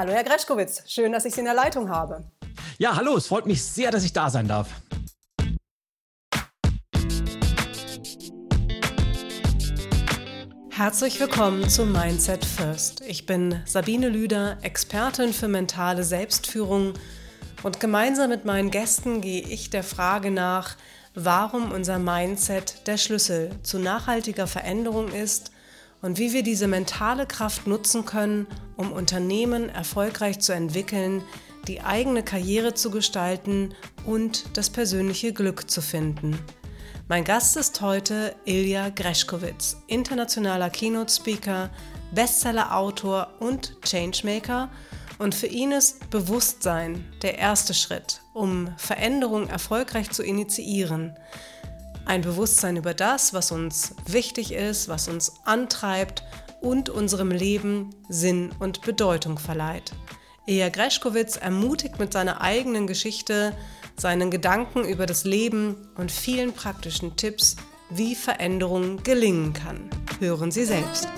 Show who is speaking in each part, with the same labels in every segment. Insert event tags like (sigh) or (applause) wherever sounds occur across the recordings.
Speaker 1: Hallo, Herr Greschkowitz. Schön, dass ich Sie in der Leitung habe.
Speaker 2: Ja, hallo. Es freut mich sehr, dass ich da sein darf.
Speaker 1: Herzlich willkommen zu Mindset First. Ich bin Sabine Lüder, Expertin für mentale Selbstführung und gemeinsam mit meinen Gästen gehe ich der Frage nach, warum unser Mindset der Schlüssel zu nachhaltiger Veränderung ist und wie wir diese mentale Kraft nutzen können, um Unternehmen erfolgreich zu entwickeln, die eigene Karriere zu gestalten und das persönliche Glück zu finden. Mein Gast ist heute Ilja Greschkowitz, internationaler Keynote-Speaker, Bestseller-Autor und Changemaker. Und für ihn ist Bewusstsein der erste Schritt, um Veränderung erfolgreich zu initiieren. Ein Bewusstsein über das, was uns wichtig ist, was uns antreibt und unserem Leben Sinn und Bedeutung verleiht. Ilja Greschkowitz ermutigt mit seiner eigenen Geschichte, seinen Gedanken über das Leben und vielen praktischen Tipps, wie Veränderung gelingen kann. Hören Sie selbst.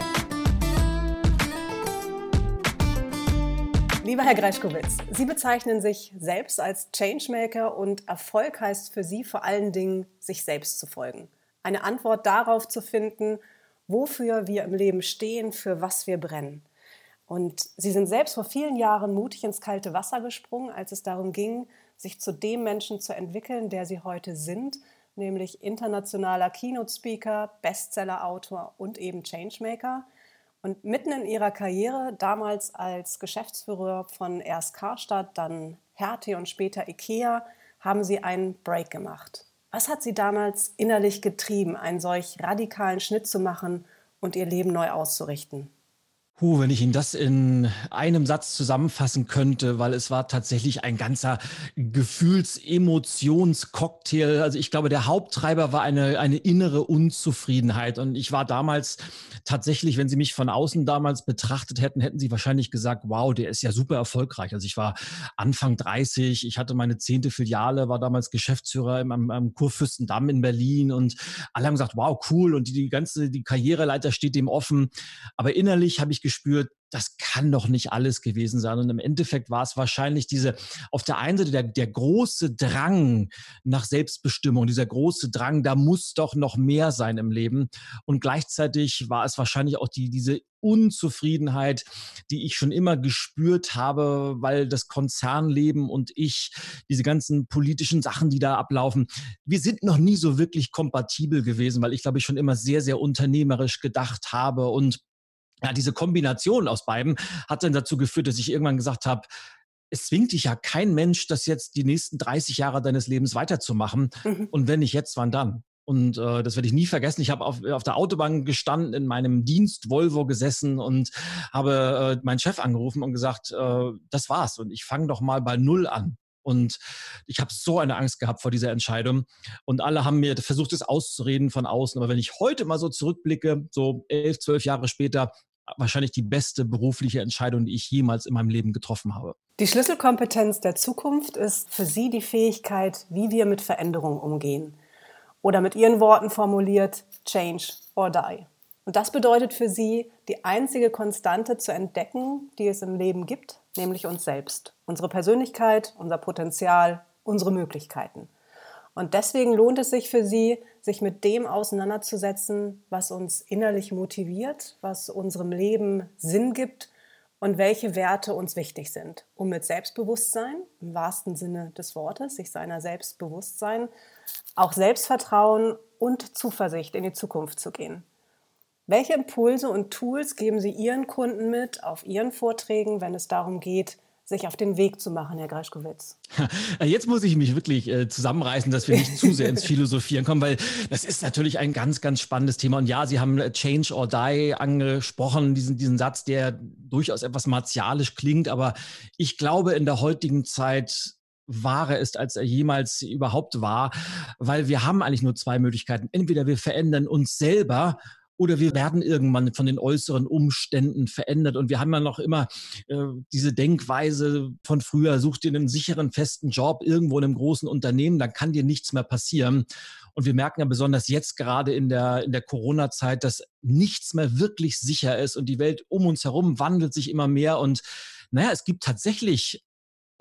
Speaker 1: Lieber Herr Greschkowitz, Sie bezeichnen sich selbst als Changemaker und Erfolg heißt für Sie vor allen Dingen, sich selbst zu folgen. Eine Antwort darauf zu finden, wofür wir im Leben stehen, für was wir brennen. Und Sie sind selbst vor vielen Jahren mutig ins kalte Wasser gesprungen, als es darum ging, sich zu dem Menschen zu entwickeln, der sie heute sind, nämlich internationaler Keynote-Speaker, Bestseller-Autor und eben Changemaker. Und mitten in ihrer Karriere, damals als Geschäftsführer von erst Karstadt, dann Hertie und später Ikea, haben sie einen Break gemacht. Was hat sie damals innerlich getrieben, einen solch radikalen Schnitt zu machen und ihr Leben neu auszurichten?
Speaker 2: Puh, wenn ich Ihnen das in einem Satz zusammenfassen könnte, weil es war tatsächlich ein ganzer Gefühls-Emotions-Cocktail. Also ich glaube, der Haupttreiber war eine, eine innere Unzufriedenheit. Und ich war damals tatsächlich, wenn Sie mich von außen damals betrachtet hätten, hätten Sie wahrscheinlich gesagt, wow, der ist ja super erfolgreich. Also ich war Anfang 30, ich hatte meine zehnte Filiale, war damals Geschäftsführer im, am, am Kurfürstendamm in Berlin und alle haben gesagt, wow, cool. Und die, die ganze, die Karriereleiter steht dem offen. Aber innerlich habe ich gespürt, das kann doch nicht alles gewesen sein. Und im Endeffekt war es wahrscheinlich diese, auf der einen Seite der, der große Drang nach Selbstbestimmung, dieser große Drang, da muss doch noch mehr sein im Leben. Und gleichzeitig war es wahrscheinlich auch die, diese Unzufriedenheit, die ich schon immer gespürt habe, weil das Konzernleben und ich, diese ganzen politischen Sachen, die da ablaufen, wir sind noch nie so wirklich kompatibel gewesen, weil ich glaube ich schon immer sehr, sehr unternehmerisch gedacht habe und ja, diese Kombination aus beiden hat dann dazu geführt, dass ich irgendwann gesagt habe, es zwingt dich ja kein Mensch, das jetzt die nächsten 30 Jahre deines Lebens weiterzumachen. Mhm. Und wenn nicht jetzt, wann dann? Und äh, das werde ich nie vergessen. Ich habe auf, auf der Autobahn gestanden, in meinem Dienst Volvo gesessen und habe äh, meinen Chef angerufen und gesagt, äh, das war's. Und ich fange doch mal bei Null an. Und ich habe so eine Angst gehabt vor dieser Entscheidung. Und alle haben mir versucht, es auszureden von außen. Aber wenn ich heute mal so zurückblicke, so elf, zwölf Jahre später, wahrscheinlich die beste berufliche Entscheidung, die ich jemals in meinem Leben getroffen habe.
Speaker 1: Die Schlüsselkompetenz der Zukunft ist für Sie die Fähigkeit, wie wir mit Veränderungen umgehen. Oder mit Ihren Worten formuliert, change or die. Und das bedeutet für Sie, die einzige Konstante zu entdecken, die es im Leben gibt, nämlich uns selbst, unsere Persönlichkeit, unser Potenzial, unsere Möglichkeiten. Und deswegen lohnt es sich für Sie, sich mit dem auseinanderzusetzen, was uns innerlich motiviert, was unserem Leben Sinn gibt und welche Werte uns wichtig sind, um mit Selbstbewusstsein, im wahrsten Sinne des Wortes, sich seiner selbst bewusst sein, auch Selbstvertrauen und Zuversicht in die Zukunft zu gehen. Welche Impulse und Tools geben Sie Ihren Kunden mit auf Ihren Vorträgen, wenn es darum geht, sich auf den Weg zu machen, Herr Greschkowitz? (laughs)
Speaker 2: Jetzt muss ich mich wirklich äh, zusammenreißen, dass wir nicht zu sehr ins Philosophieren kommen, weil das ist natürlich ein ganz, ganz spannendes Thema. Und ja, Sie haben äh, Change or Die angesprochen, diesen, diesen Satz, der durchaus etwas martialisch klingt, aber ich glaube, in der heutigen Zeit wahrer ist, als er jemals überhaupt war, weil wir haben eigentlich nur zwei Möglichkeiten. Entweder wir verändern uns selber oder wir werden irgendwann von den äußeren Umständen verändert. Und wir haben ja noch immer äh, diese Denkweise von früher, such dir einen sicheren, festen Job irgendwo in einem großen Unternehmen, dann kann dir nichts mehr passieren. Und wir merken ja besonders jetzt gerade in der, in der Corona-Zeit, dass nichts mehr wirklich sicher ist und die Welt um uns herum wandelt sich immer mehr und naja, es gibt tatsächlich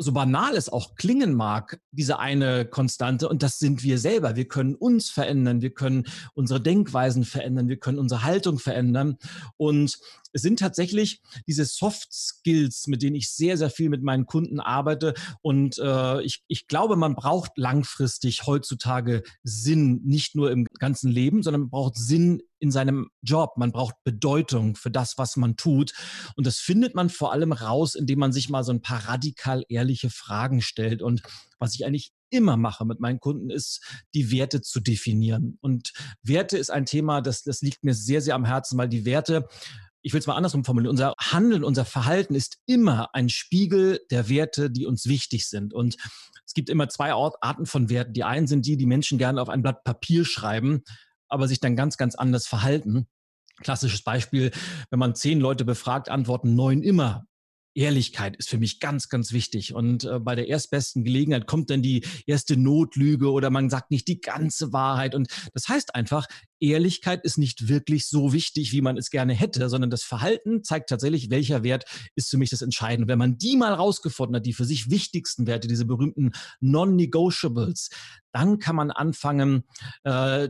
Speaker 2: so banal es auch klingen mag, diese eine Konstante, und das sind wir selber. Wir können uns verändern, wir können unsere Denkweisen verändern, wir können unsere Haltung verändern. Und es sind tatsächlich diese Soft Skills, mit denen ich sehr, sehr viel mit meinen Kunden arbeite. Und äh, ich, ich glaube, man braucht langfristig heutzutage Sinn, nicht nur im ganzen Leben, sondern man braucht Sinn in seinem Job. Man braucht Bedeutung für das, was man tut. Und das findet man vor allem raus, indem man sich mal so ein paar radikal ehrliche Fragen stellt. Und was ich eigentlich immer mache mit meinen Kunden, ist, die Werte zu definieren. Und Werte ist ein Thema, das, das liegt mir sehr, sehr am Herzen, weil die Werte ich will es mal andersrum formulieren, unser Handeln, unser Verhalten ist immer ein Spiegel der Werte, die uns wichtig sind. Und es gibt immer zwei Arten von Werten. Die einen sind die, die Menschen gerne auf ein Blatt Papier schreiben, aber sich dann ganz, ganz anders verhalten. Klassisches Beispiel, wenn man zehn Leute befragt, antworten neun immer Ehrlichkeit ist für mich ganz, ganz wichtig. Und äh, bei der erstbesten Gelegenheit kommt dann die erste Notlüge oder man sagt nicht die ganze Wahrheit. Und das heißt einfach, Ehrlichkeit ist nicht wirklich so wichtig, wie man es gerne hätte, sondern das Verhalten zeigt tatsächlich, welcher Wert ist für mich das Entscheidende. Wenn man die mal rausgefunden hat, die für sich wichtigsten Werte, diese berühmten Non-Negotiables, dann kann man anfangen, äh,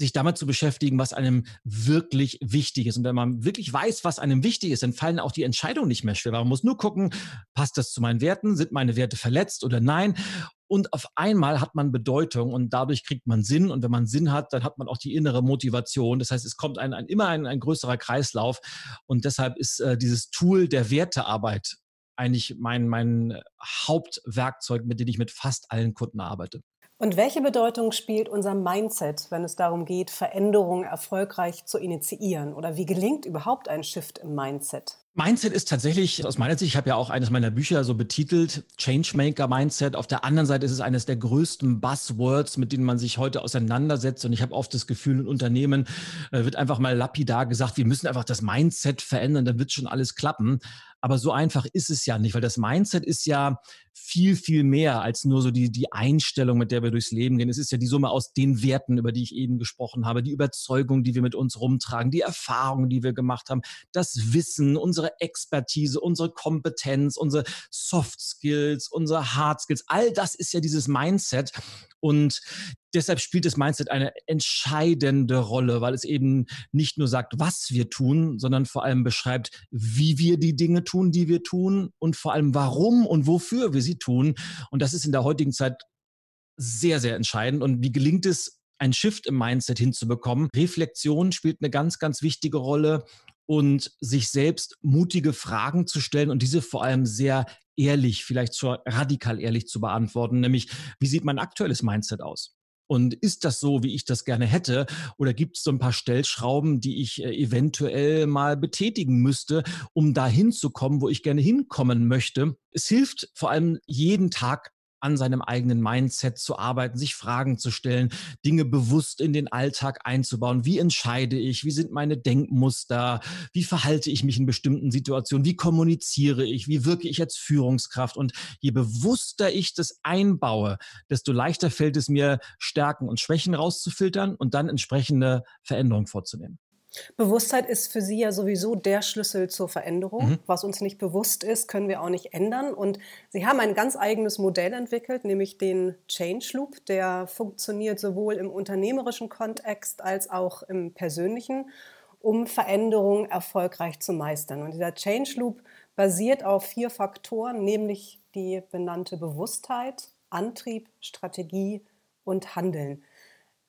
Speaker 2: sich damit zu beschäftigen, was einem wirklich wichtig ist. Und wenn man wirklich weiß, was einem wichtig ist, dann fallen auch die Entscheidungen nicht mehr schwer. Man muss nur gucken, passt das zu meinen Werten? Sind meine Werte verletzt oder nein? Und auf einmal hat man Bedeutung und dadurch kriegt man Sinn. Und wenn man Sinn hat, dann hat man auch die innere Motivation. Das heißt, es kommt ein, ein immer ein, ein, größerer Kreislauf. Und deshalb ist äh, dieses Tool der Wertearbeit eigentlich mein, mein Hauptwerkzeug, mit dem ich mit fast allen Kunden arbeite.
Speaker 1: Und welche Bedeutung spielt unser Mindset, wenn es darum geht, Veränderungen erfolgreich zu initiieren? Oder wie gelingt überhaupt ein Shift im Mindset?
Speaker 2: Mindset ist tatsächlich aus meiner Sicht, ich habe ja auch eines meiner Bücher so betitelt, Changemaker Mindset. Auf der anderen Seite ist es eines der größten Buzzwords, mit denen man sich heute auseinandersetzt. Und ich habe oft das Gefühl, in Unternehmen äh, wird einfach mal lapidar gesagt, wir müssen einfach das Mindset verändern, dann wird schon alles klappen. Aber so einfach ist es ja nicht, weil das Mindset ist ja viel, viel mehr als nur so die, die Einstellung, mit der wir durchs Leben gehen. Es ist ja die Summe aus den Werten, über die ich eben gesprochen habe, die Überzeugung, die wir mit uns rumtragen, die Erfahrungen, die wir gemacht haben, das Wissen, unsere Expertise, unsere Kompetenz, unsere Soft Skills, unsere Hard Skills. All das ist ja dieses Mindset. Und deshalb spielt das Mindset eine entscheidende Rolle, weil es eben nicht nur sagt, was wir tun, sondern vor allem beschreibt, wie wir die Dinge tun, die wir tun und vor allem warum und wofür wir sie tun. Und das ist in der heutigen Zeit sehr, sehr entscheidend. Und wie gelingt es, ein Shift im Mindset hinzubekommen? Reflexion spielt eine ganz, ganz wichtige Rolle und sich selbst mutige Fragen zu stellen und diese vor allem sehr ehrlich, vielleicht radikal ehrlich zu beantworten, nämlich wie sieht mein aktuelles Mindset aus? Und ist das so, wie ich das gerne hätte? Oder gibt es so ein paar Stellschrauben, die ich äh, eventuell mal betätigen müsste, um da hinzukommen, wo ich gerne hinkommen möchte? Es hilft vor allem jeden Tag an seinem eigenen Mindset zu arbeiten, sich Fragen zu stellen, Dinge bewusst in den Alltag einzubauen. Wie entscheide ich? Wie sind meine Denkmuster? Wie verhalte ich mich in bestimmten Situationen? Wie kommuniziere ich? Wie wirke ich als Führungskraft? Und je bewusster ich das einbaue, desto leichter fällt es mir, Stärken und Schwächen rauszufiltern und dann entsprechende Veränderungen vorzunehmen.
Speaker 1: Bewusstheit ist für Sie ja sowieso der Schlüssel zur Veränderung. Mhm. Was uns nicht bewusst ist, können wir auch nicht ändern. Und Sie haben ein ganz eigenes Modell entwickelt, nämlich den Change Loop. Der funktioniert sowohl im unternehmerischen Kontext als auch im persönlichen, um Veränderungen erfolgreich zu meistern. Und dieser Change Loop basiert auf vier Faktoren, nämlich die benannte Bewusstheit, Antrieb, Strategie und Handeln.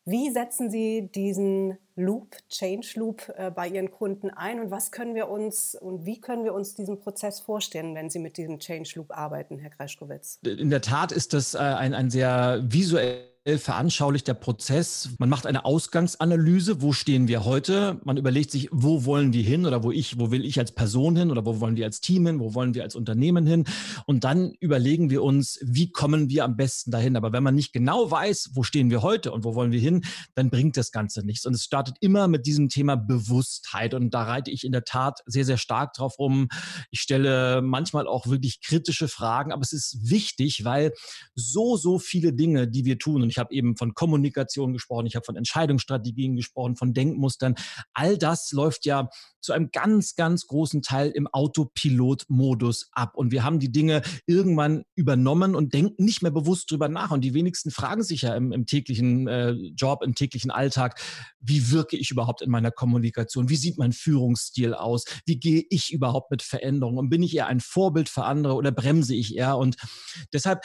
Speaker 1: Wie setzen Sie diesen Loop, Change Loop äh, bei Ihren Kunden ein und was können wir uns und wie können wir uns diesen Prozess vorstellen, wenn Sie mit diesem Change Loop arbeiten, Herr Greschkowitz?
Speaker 2: In der Tat ist das äh, ein, ein sehr visuell veranschaulicht der Prozess. Man macht eine Ausgangsanalyse, wo stehen wir heute? Man überlegt sich, wo wollen wir hin oder wo ich, wo will ich als Person hin oder wo wollen wir als Team hin, wo wollen wir als Unternehmen hin? Und dann überlegen wir uns, wie kommen wir am besten dahin? Aber wenn man nicht genau weiß, wo stehen wir heute und wo wollen wir hin, dann bringt das Ganze nichts. Und es startet immer mit diesem Thema Bewusstheit. Und da reite ich in der Tat sehr, sehr stark drauf rum. Ich stelle manchmal auch wirklich kritische Fragen, aber es ist wichtig, weil so, so viele Dinge, die wir tun, und ich habe eben von Kommunikation gesprochen, ich habe von Entscheidungsstrategien gesprochen, von Denkmustern. All das läuft ja zu einem ganz, ganz großen Teil im Autopilot-Modus ab. Und wir haben die Dinge irgendwann übernommen und denken nicht mehr bewusst drüber nach. Und die wenigsten fragen sich ja im, im täglichen äh, Job, im täglichen Alltag, wie wirke ich überhaupt in meiner Kommunikation? Wie sieht mein Führungsstil aus? Wie gehe ich überhaupt mit Veränderungen? Und bin ich eher ein Vorbild für andere oder bremse ich eher? Und deshalb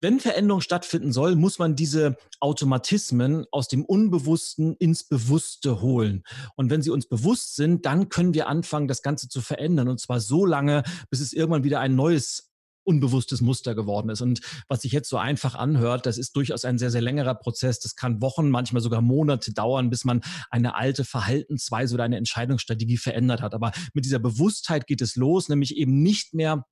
Speaker 2: wenn Veränderung stattfinden soll, muss man diese Automatismen aus dem Unbewussten ins Bewusste holen. Und wenn sie uns bewusst sind, dann können wir anfangen, das Ganze zu verändern. Und zwar so lange, bis es irgendwann wieder ein neues unbewusstes Muster geworden ist. Und was sich jetzt so einfach anhört, das ist durchaus ein sehr, sehr längerer Prozess. Das kann Wochen, manchmal sogar Monate dauern, bis man eine alte Verhaltensweise oder eine Entscheidungsstrategie verändert hat. Aber mit dieser Bewusstheit geht es los, nämlich eben nicht mehr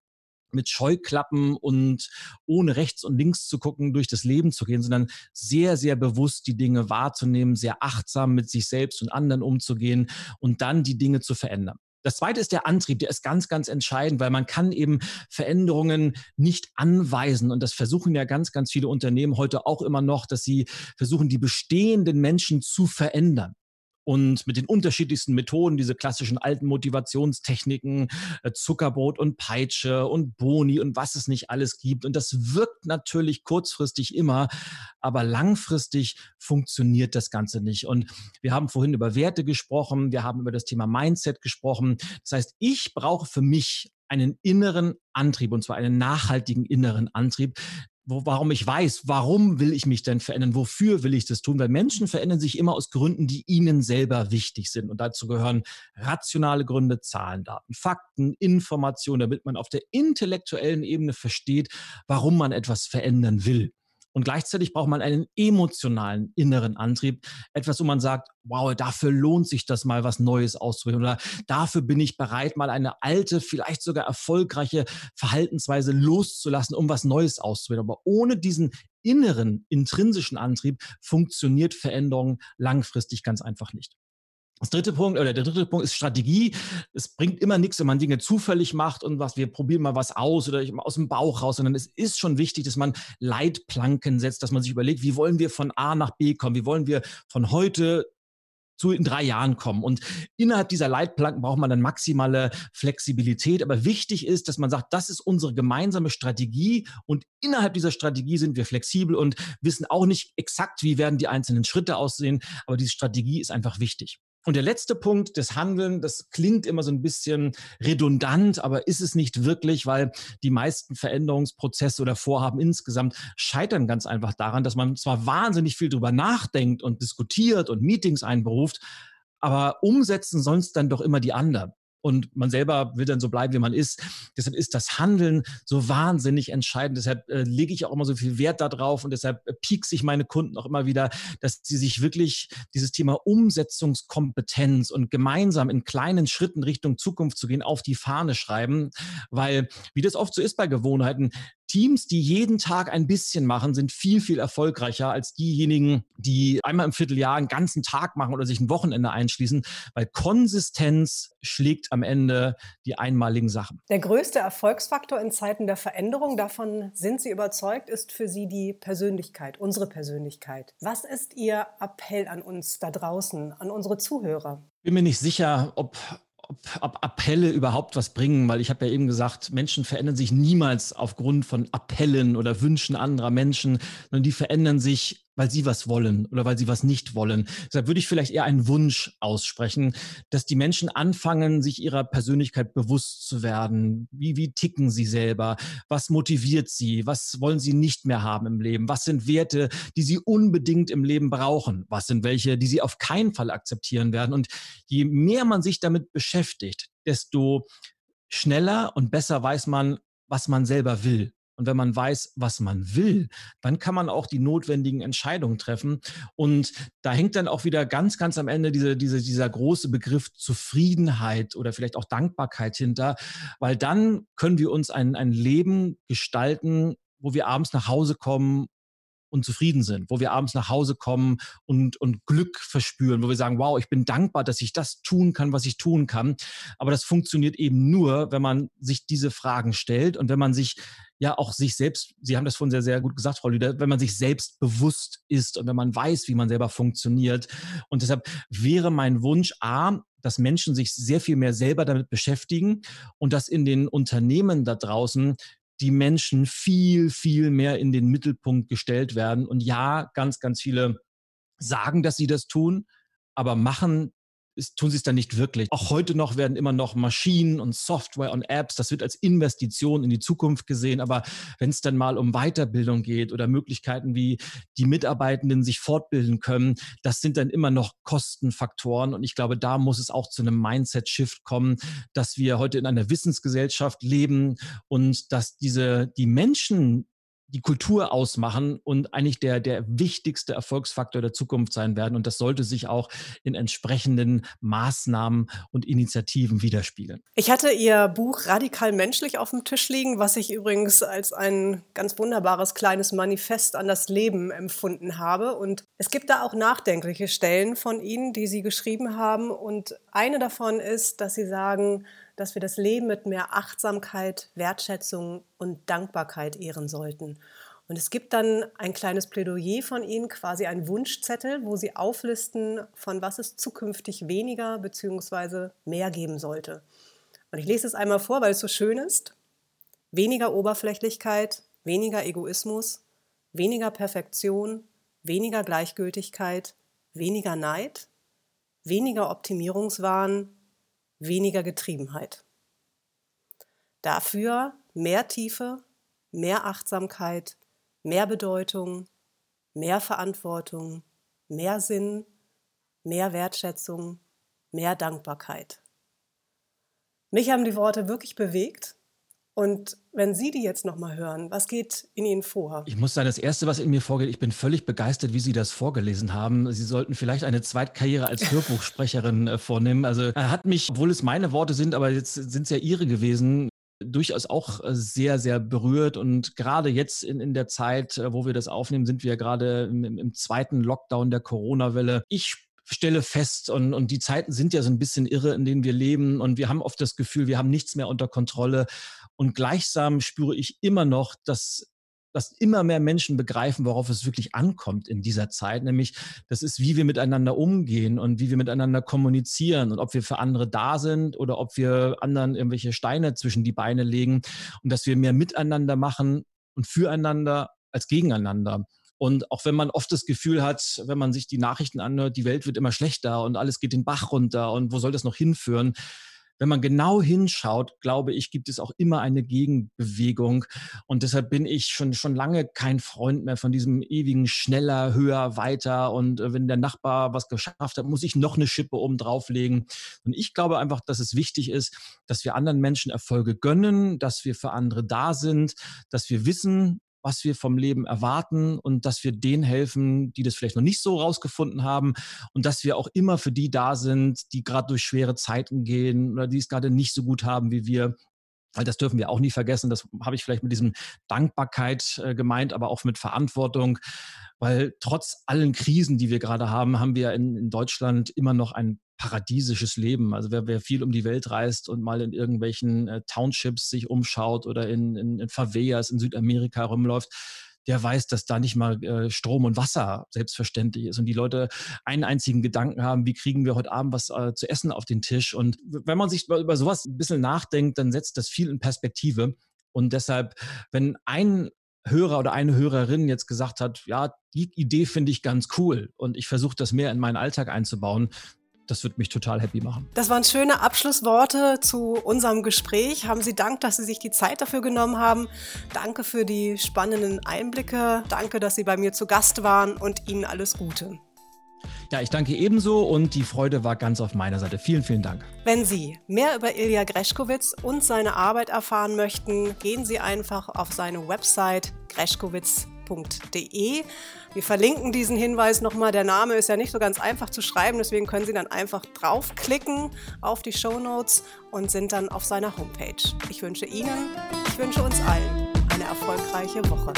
Speaker 2: mit Scheuklappen und ohne rechts und links zu gucken, durch das Leben zu gehen, sondern sehr, sehr bewusst die Dinge wahrzunehmen, sehr achtsam mit sich selbst und anderen umzugehen und dann die Dinge zu verändern. Das zweite ist der Antrieb, der ist ganz, ganz entscheidend, weil man kann eben Veränderungen nicht anweisen. Und das versuchen ja ganz, ganz viele Unternehmen heute auch immer noch, dass sie versuchen, die bestehenden Menschen zu verändern und mit den unterschiedlichsten Methoden, diese klassischen alten Motivationstechniken, äh, Zuckerbrot und Peitsche und Boni und was es nicht alles gibt. Und das wirkt natürlich kurzfristig immer, aber langfristig funktioniert das Ganze nicht. Und wir haben vorhin über Werte gesprochen, wir haben über das Thema Mindset gesprochen. Das heißt, ich brauche für mich einen inneren Antrieb, und zwar einen nachhaltigen inneren Antrieb, wo, warum ich weiß, warum will ich mich denn verändern, wofür will ich das tun, weil Menschen verändern sich immer aus Gründen, die ihnen selber wichtig sind. Und dazu gehören rationale Gründe, Zahlen, Daten, Fakten, Informationen, damit man auf der intellektuellen Ebene versteht, warum man etwas verändern will. Und gleichzeitig braucht man einen emotionalen inneren Antrieb, etwas, wo man sagt, wow, dafür lohnt sich das mal, was Neues auszuprobieren oder dafür bin ich bereit, mal eine alte, vielleicht sogar erfolgreiche Verhaltensweise loszulassen, um was Neues auszuprobieren. Aber ohne diesen inneren, intrinsischen Antrieb funktioniert Veränderung langfristig ganz einfach nicht. Das dritte Punkt oder der dritte Punkt ist Strategie. Es bringt immer nichts, wenn man Dinge zufällig macht und was wir probieren mal was aus oder aus dem Bauch raus, sondern es ist schon wichtig, dass man Leitplanken setzt, dass man sich überlegt, wie wollen wir von A nach B kommen, wie wollen wir von heute zu in drei Jahren kommen. Und innerhalb dieser Leitplanken braucht man dann maximale Flexibilität. Aber wichtig ist, dass man sagt, das ist unsere gemeinsame Strategie und innerhalb dieser Strategie sind wir flexibel und wissen auch nicht exakt, wie werden die einzelnen Schritte aussehen. Aber diese Strategie ist einfach wichtig. Und der letzte Punkt, das Handeln, das klingt immer so ein bisschen redundant, aber ist es nicht wirklich, weil die meisten Veränderungsprozesse oder Vorhaben insgesamt scheitern ganz einfach daran, dass man zwar wahnsinnig viel drüber nachdenkt und diskutiert und Meetings einberuft, aber umsetzen sonst dann doch immer die anderen und man selber will dann so bleiben, wie man ist. Deshalb ist das Handeln so wahnsinnig entscheidend. Deshalb äh, lege ich auch immer so viel Wert darauf und deshalb äh, piekse ich meine Kunden auch immer wieder, dass sie sich wirklich dieses Thema Umsetzungskompetenz und gemeinsam in kleinen Schritten Richtung Zukunft zu gehen, auf die Fahne schreiben, weil wie das oft so ist bei Gewohnheiten, Teams, die jeden Tag ein bisschen machen, sind viel, viel erfolgreicher als diejenigen, die einmal im Vierteljahr einen ganzen Tag machen oder sich ein Wochenende einschließen, weil Konsistenz schlägt am Ende die einmaligen Sachen.
Speaker 1: Der größte Erfolgsfaktor in Zeiten der Veränderung, davon sind Sie überzeugt, ist für Sie die Persönlichkeit, unsere Persönlichkeit. Was ist Ihr Appell an uns da draußen, an unsere Zuhörer?
Speaker 2: Bin mir nicht sicher, ob ob, ob Appelle überhaupt was bringen, weil ich habe ja eben gesagt, Menschen verändern sich niemals aufgrund von Appellen oder Wünschen anderer Menschen, sondern die verändern sich weil sie was wollen oder weil sie was nicht wollen. Deshalb würde ich vielleicht eher einen Wunsch aussprechen, dass die Menschen anfangen, sich ihrer Persönlichkeit bewusst zu werden. Wie, wie ticken sie selber? Was motiviert sie? Was wollen sie nicht mehr haben im Leben? Was sind Werte, die sie unbedingt im Leben brauchen? Was sind welche, die sie auf keinen Fall akzeptieren werden? Und je mehr man sich damit beschäftigt, desto schneller und besser weiß man, was man selber will. Und wenn man weiß, was man will, dann kann man auch die notwendigen Entscheidungen treffen. Und da hängt dann auch wieder ganz, ganz am Ende diese, diese, dieser große Begriff Zufriedenheit oder vielleicht auch Dankbarkeit hinter, weil dann können wir uns ein, ein Leben gestalten, wo wir abends nach Hause kommen und zufrieden sind, wo wir abends nach Hause kommen und, und Glück verspüren, wo wir sagen, wow, ich bin dankbar, dass ich das tun kann, was ich tun kann. Aber das funktioniert eben nur, wenn man sich diese Fragen stellt und wenn man sich ja auch sich selbst, Sie haben das vorhin sehr, sehr gut gesagt, Frau Lüder, wenn man sich selbst bewusst ist und wenn man weiß, wie man selber funktioniert. Und deshalb wäre mein Wunsch, A, dass Menschen sich sehr viel mehr selber damit beschäftigen und dass in den Unternehmen da draußen die Menschen viel, viel mehr in den Mittelpunkt gestellt werden. Und ja, ganz, ganz viele sagen, dass sie das tun, aber machen ist, tun sie es dann nicht wirklich. Auch heute noch werden immer noch Maschinen und Software und Apps, das wird als Investition in die Zukunft gesehen. Aber wenn es dann mal um Weiterbildung geht oder Möglichkeiten, wie die Mitarbeitenden sich fortbilden können, das sind dann immer noch Kostenfaktoren. Und ich glaube, da muss es auch zu einem Mindset-Shift kommen, dass wir heute in einer Wissensgesellschaft leben und dass diese, die Menschen, die Kultur ausmachen und eigentlich der, der wichtigste Erfolgsfaktor der Zukunft sein werden. Und das sollte sich auch in entsprechenden Maßnahmen und Initiativen widerspiegeln.
Speaker 1: Ich hatte Ihr Buch Radikal menschlich auf dem Tisch liegen, was ich übrigens als ein ganz wunderbares kleines Manifest an das Leben empfunden habe. Und es gibt da auch nachdenkliche Stellen von Ihnen, die Sie geschrieben haben. Und eine davon ist, dass Sie sagen, dass wir das Leben mit mehr Achtsamkeit, Wertschätzung und Dankbarkeit ehren sollten. Und es gibt dann ein kleines Plädoyer von Ihnen, quasi ein Wunschzettel, wo Sie auflisten, von was es zukünftig weniger bzw. mehr geben sollte. Und ich lese es einmal vor, weil es so schön ist. Weniger Oberflächlichkeit, weniger Egoismus, weniger Perfektion, weniger Gleichgültigkeit, weniger Neid, weniger Optimierungswahn, weniger Getriebenheit. Dafür mehr Tiefe, mehr Achtsamkeit, mehr Bedeutung, mehr Verantwortung, mehr Sinn, mehr Wertschätzung, mehr Dankbarkeit. Mich haben die Worte wirklich bewegt und wenn Sie die jetzt nochmal hören, was geht in Ihnen vor?
Speaker 2: Ich muss sagen, das Erste, was in mir vorgeht, ich bin völlig begeistert, wie Sie das vorgelesen haben. Sie sollten vielleicht eine Zweitkarriere als (laughs) Hörbuchsprecherin äh, vornehmen. Also er hat mich, obwohl es meine Worte sind, aber jetzt sind es ja Ihre gewesen, durchaus auch äh, sehr, sehr berührt. Und gerade jetzt in, in der Zeit, äh, wo wir das aufnehmen, sind wir gerade im, im zweiten Lockdown der Corona-Welle. Ich stelle fest, und, und die Zeiten sind ja so ein bisschen irre, in denen wir leben. Und wir haben oft das Gefühl, wir haben nichts mehr unter Kontrolle. Und gleichsam spüre ich immer noch, dass dass immer mehr Menschen begreifen, worauf es wirklich ankommt in dieser Zeit, nämlich das ist, wie wir miteinander umgehen und wie wir miteinander kommunizieren und ob wir für andere da sind oder ob wir anderen irgendwelche Steine zwischen die Beine legen und dass wir mehr miteinander machen und füreinander als gegeneinander. Und auch wenn man oft das Gefühl hat, wenn man sich die Nachrichten anhört, die Welt wird immer schlechter und alles geht den Bach runter und wo soll das noch hinführen? Wenn man genau hinschaut, glaube ich, gibt es auch immer eine Gegenbewegung. Und deshalb bin ich schon, schon lange kein Freund mehr von diesem ewigen schneller, höher, weiter. Und äh, wenn der Nachbar was geschafft hat, muss ich noch eine Schippe oben drauflegen. Und ich glaube einfach, dass es wichtig ist, dass wir anderen Menschen Erfolge gönnen, dass wir für andere da sind, dass wir wissen, was wir vom Leben erwarten und dass wir denen helfen, die das vielleicht noch nicht so rausgefunden haben und dass wir auch immer für die da sind, die gerade durch schwere Zeiten gehen oder die es gerade nicht so gut haben wie wir. Weil das dürfen wir auch nie vergessen. Das habe ich vielleicht mit diesem Dankbarkeit äh, gemeint, aber auch mit Verantwortung. Weil trotz allen Krisen, die wir gerade haben, haben wir in, in Deutschland immer noch ein paradiesisches Leben. Also wer, wer viel um die Welt reist und mal in irgendwelchen äh, Townships sich umschaut oder in, in, in Favelas in Südamerika rumläuft, der weiß, dass da nicht mal äh, Strom und Wasser selbstverständlich ist und die Leute einen einzigen Gedanken haben, wie kriegen wir heute Abend was äh, zu essen auf den Tisch. Und wenn man sich über, über sowas ein bisschen nachdenkt, dann setzt das viel in Perspektive. Und deshalb, wenn ein Hörer oder eine Hörerin jetzt gesagt hat, ja, die Idee finde ich ganz cool und ich versuche das mehr in meinen Alltag einzubauen, das wird mich total happy machen.
Speaker 1: Das waren schöne Abschlussworte zu unserem Gespräch. Haben Sie Dank, dass Sie sich die Zeit dafür genommen haben. Danke für die spannenden Einblicke. Danke, dass Sie bei mir zu Gast waren und Ihnen alles Gute.
Speaker 2: Ja, ich danke ebenso und die Freude war ganz auf meiner Seite. Vielen, vielen Dank.
Speaker 1: Wenn Sie mehr über Ilja Greschkowitz und seine Arbeit erfahren möchten, gehen Sie einfach auf seine Website greschkowitz.de. Wir verlinken diesen Hinweis nochmal. Der Name ist ja nicht so ganz einfach zu schreiben, deswegen können Sie dann einfach draufklicken auf die Show Notes und sind dann auf seiner Homepage. Ich wünsche Ihnen, ich wünsche uns allen eine erfolgreiche Woche.